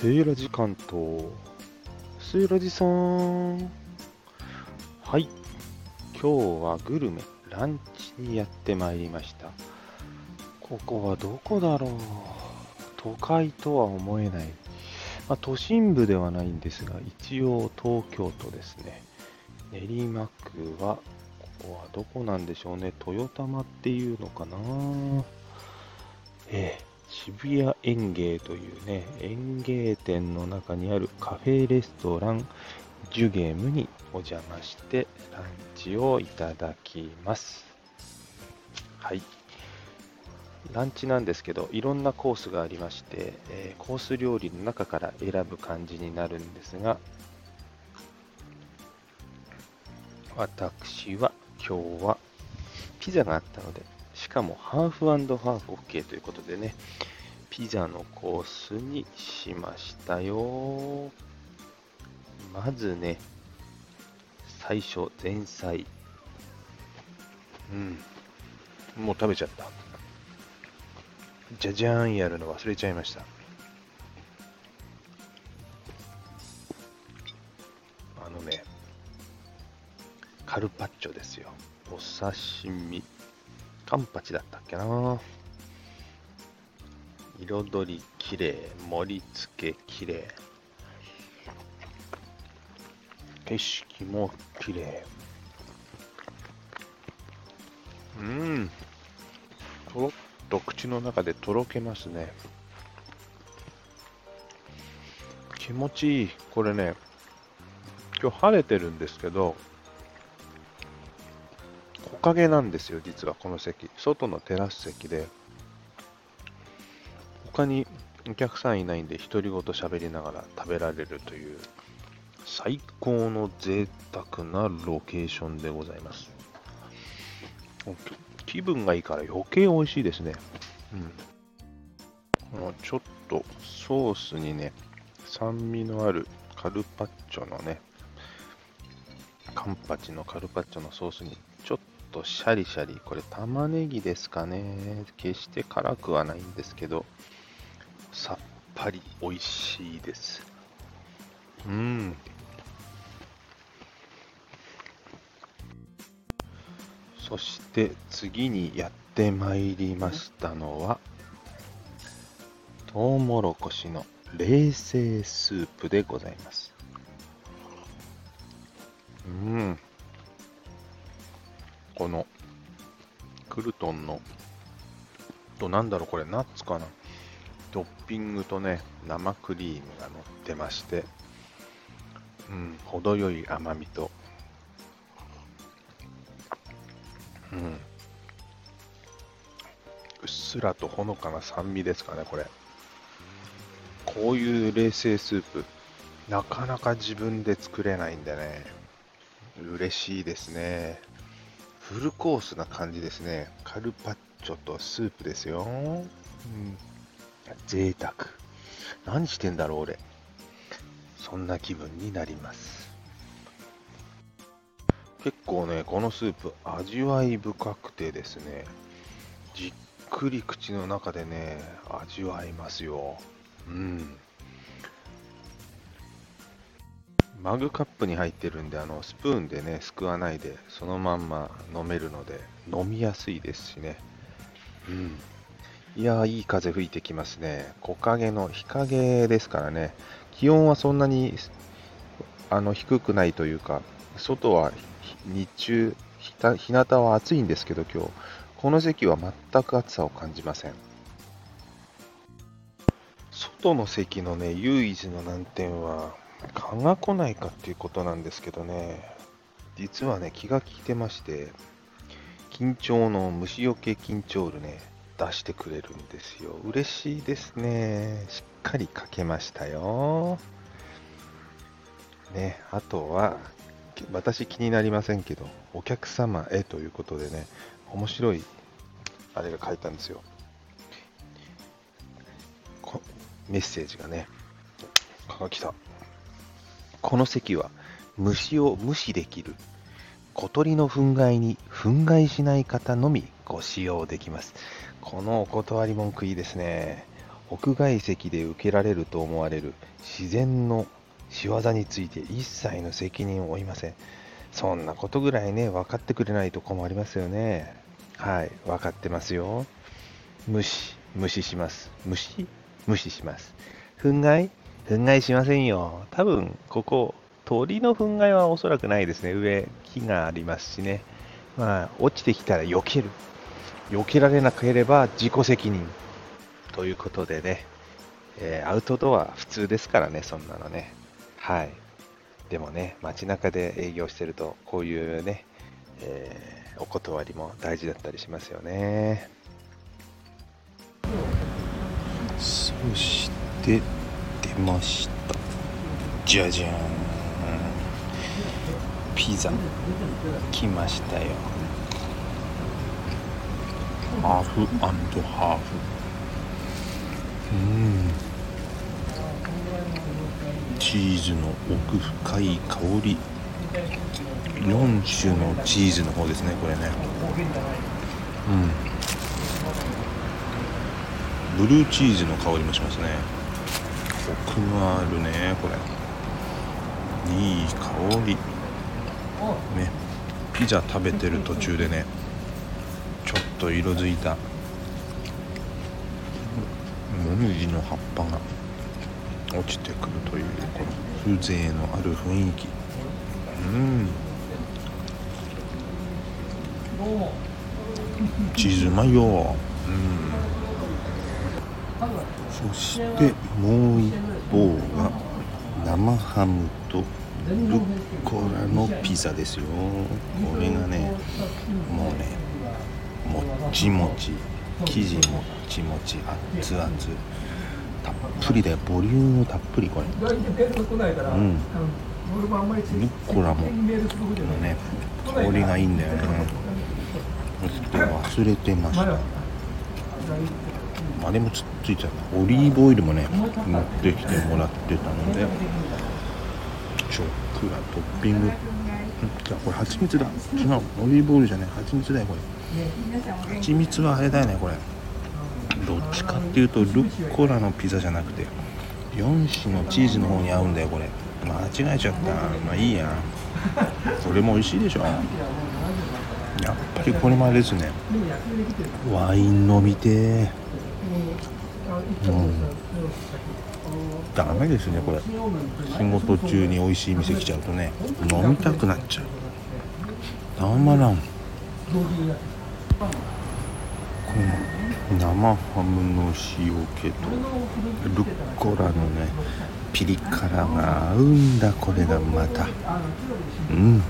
セイラジ関東。セイラジさん。はい。今日はグルメ、ランチにやってまいりました。ここはどこだろう。都会とは思えない。まあ、都心部ではないんですが、一応東京都ですね。練馬区は、ここはどこなんでしょうね。豊玉っていうのかな。ええ渋谷園芸というね、園芸店の中にあるカフェレストランジュゲームにお邪魔してランチをいただきます。はい。ランチなんですけど、いろんなコースがありまして、えーコース料理の中から選ぶ感じになるんですが、私は今日はピザがあったので、かもハーフハーフ OK ということでね、ピザのコースにしましたよ。まずね、最初、前菜。うん。もう食べちゃった。じゃじゃーんやるの忘れちゃいました。あのね、カルパッチョですよ。お刺身。カンパチだったっけな彩りきれい、盛り付けきれい。景色もきれい。うん。とろっと口の中でとろけますね。気持ちいい。これね、今日晴れてるんですけど、木陰なんですよ、実はこの席。外のテラス席で、他にお客さんいないんで、独り言喋りながら食べられるという、最高の贅沢なロケーションでございます。気分がいいから余計美味しいですね。うん。ちょっとソースにね、酸味のあるカルパッチョのね、カンパチのカルパッチョのソースにとシャリシャリ、これ玉ねぎですかね。決して辛くはないんですけど、さっぱり美味しいです。うん。そして次にやってまいりましたのは、トウモロコシの冷製スープでございます。このクルトンの、となんだろうこれナッツかな？トッピングとね、生クリームが乗ってまして、うん、程よい甘みと、うん、うっすらとほのかな酸味ですかね、これ。こういう冷製スープ、なかなか自分で作れないんでね、嬉しいですね。フルコースな感じですね。カルパッチョとスープですよ。うん、贅沢。何してんだろう、俺。そんな気分になります。結構ね、このスープ、味わい深くてですね、じっくり口の中でね、味わいますよ。うん。マグカップに入ってるんで、あの、スプーンでね、すくわないで、そのまんま飲めるので、飲みやすいですしね。うん。いやー、いい風吹いてきますね。木陰の日陰ですからね。気温はそんなにあの低くないというか、外は日中、ひた日向は暑いんですけど、今日、この席は全く暑さを感じません。外の席のね、唯一の難点は、蚊が来ないかっていうことなんですけどね、実はね、気が利いてまして、緊張の虫除け緊張ールね、出してくれるんですよ。嬉しいですね。しっかりかけましたよ。ね、あとは、私気になりませんけど、お客様へということでね、面白い、あれが書いたんですよ。メッセージがね、あ、来た。この席は虫を無視できる小鳥の憤慨に憤慨しない方のみご使用できます。このお断り文句いいですね。屋外席で受けられると思われる自然の仕業について一切の責任を負いません。そんなことぐらいね、分かってくれないと困りますよね。はい、分かってますよ。無視、無視します。無視無視します。憤慨憤慨しませんよ。多分、ここ、鳥の憤慨はおそらくないですね。上、木がありますしね。まあ、落ちてきたら避ける。避けられなければ自己責任。ということでね、えー、アウトドア普通ですからね、そんなのね。はい。でもね、街中で営業してると、こういうね、えー、お断りも大事だったりしますよね。そしてました。じゃじゃん。ピザ。来ましたよ。ハーフハーフ。うん。チーズの奥深い香り。4種のチーズの方ですねこれね。うん。ブルーチーズの香りもしますね。コクがあるねこれ。いい香り。ねピザ食べてる途中でねちょっと色づいた。もみじの葉っぱが落ちてくるというこの風情のある雰囲気。うん。チーズうまいよ。うん。そしてもう一方が生ハムとルッコラのピザですよ。これがねもうねもっちもち生地もっちもち熱々たっぷりでボリュームたっぷりこれ。うん。ルッコラも。ね香りがいいんだよね。忘れてましたあれもつついちゃった。オリーブオイルもね持ってきてもらってたのでチョックがトッピング。じゃあこれ蜂蜜だ。違うオリーブオイルじゃない。蜂蜜だよこれ。蜂蜜はあれだよねこれ。どっちかっていうとルッコラのピザじゃなくて4種のチーズの方に合うんだよこれ。間違えちゃった。まあいいや。これも美味しいでしょ。やっぱりこれもあれですね。ワイン飲みてうんダメですねこれ。仕事中に美味しい店来ちゃうとね飲みたくなっちゃう。たまらんこの生ハムの塩気とルッコラのねピリ辛が合うんだこれがまた。うん。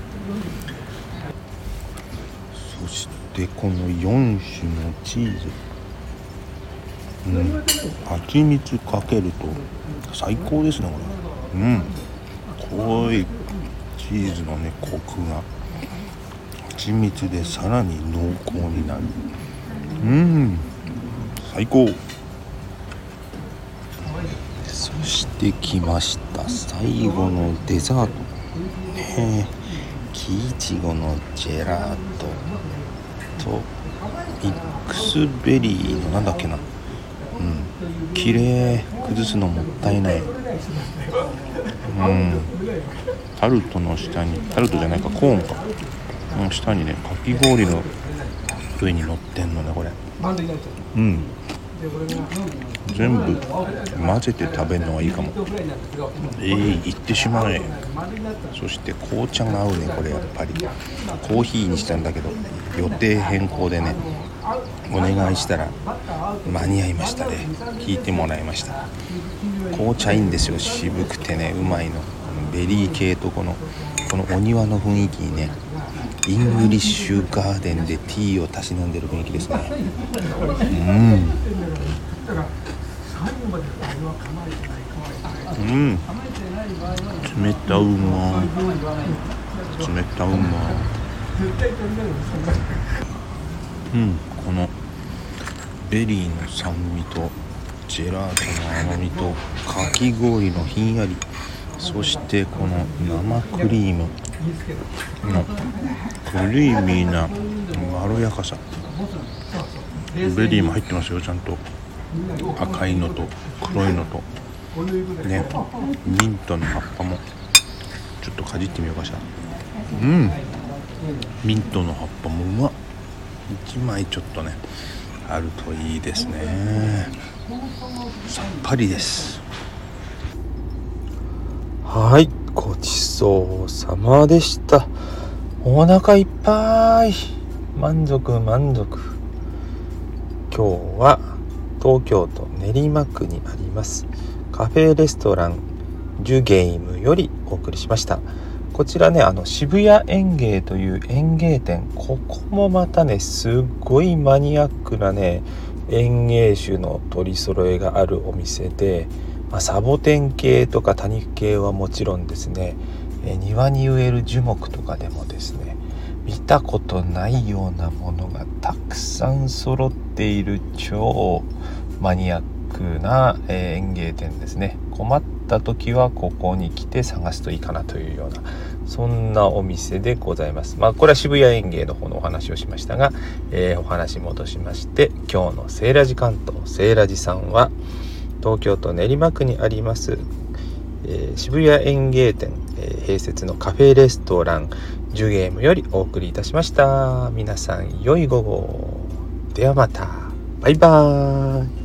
そしてこの4種のチーズ。うん。蜂蜜かけると最高ですねこれうん濃いチーズのねコクが蜂蜜でさらに濃厚になるうん。最高。そして来ました最後のデザートね木いちごのジェラートとミックスベリーのなんだっけな。綺麗崩すのもったいない。うん。タルトの下にタルトじゃないかコーンか。の下にねかき氷の上に乗ってんのねこれ。うん。全部混ぜて食べるのがいいかも。ええー、いってしまえそして紅茶が合うねこれやっぱり。コーヒーにしたんだけど予定変更でね。お願いしたら間に合いましたね聞いてもらいました。紅茶いいんですよ渋くてねうまいの。ベリー系とこのこのお庭の雰囲気にねイングリッシュガーデンでティーをたし飲んでる雰囲気ですね。うん。うん。冷たうま冷たうまうん。このベリーの酸味とジェラートの甘みとかき氷のひんやりそしてこの生クリームのクリーミーなまろやかさ。ベリーも入ってますよちゃんと。赤いのと黒いのと。ねミントの葉っぱもちょっとかじってみようかしら。うん。ミントの葉っぱもうまっ。1枚ちょっとねあるといいですね。さっぱりです。はいごちそうさまでした。お腹いっぱい。満足満足。今日は東京都練馬区にあります。カフェレストランジュゲイムよりお送りしました。こちらねあの渋谷園芸という園芸店。ここもまたねすっごいマニアックなね園芸種の取り揃えがあるお店で、まあ、サボテン系とか多肉系はもちろんですねえ庭に植える樹木とかでもですね見たことないようなものがたくさん揃っている超マニアックな、え園芸店ですね。困った時はここに来て探すといいかなというようなそんなお店でございます。まあこれは渋谷園芸の方のお話をしましたが、えー、お話戻しまして今日のセーラジ関東セーラジさんは東京都練馬区にありますえー、渋谷園芸店、えー、併設のカフェレストランジュゲームよりお送りいたしました。皆さん良い午後。ではまた。バイバーイ。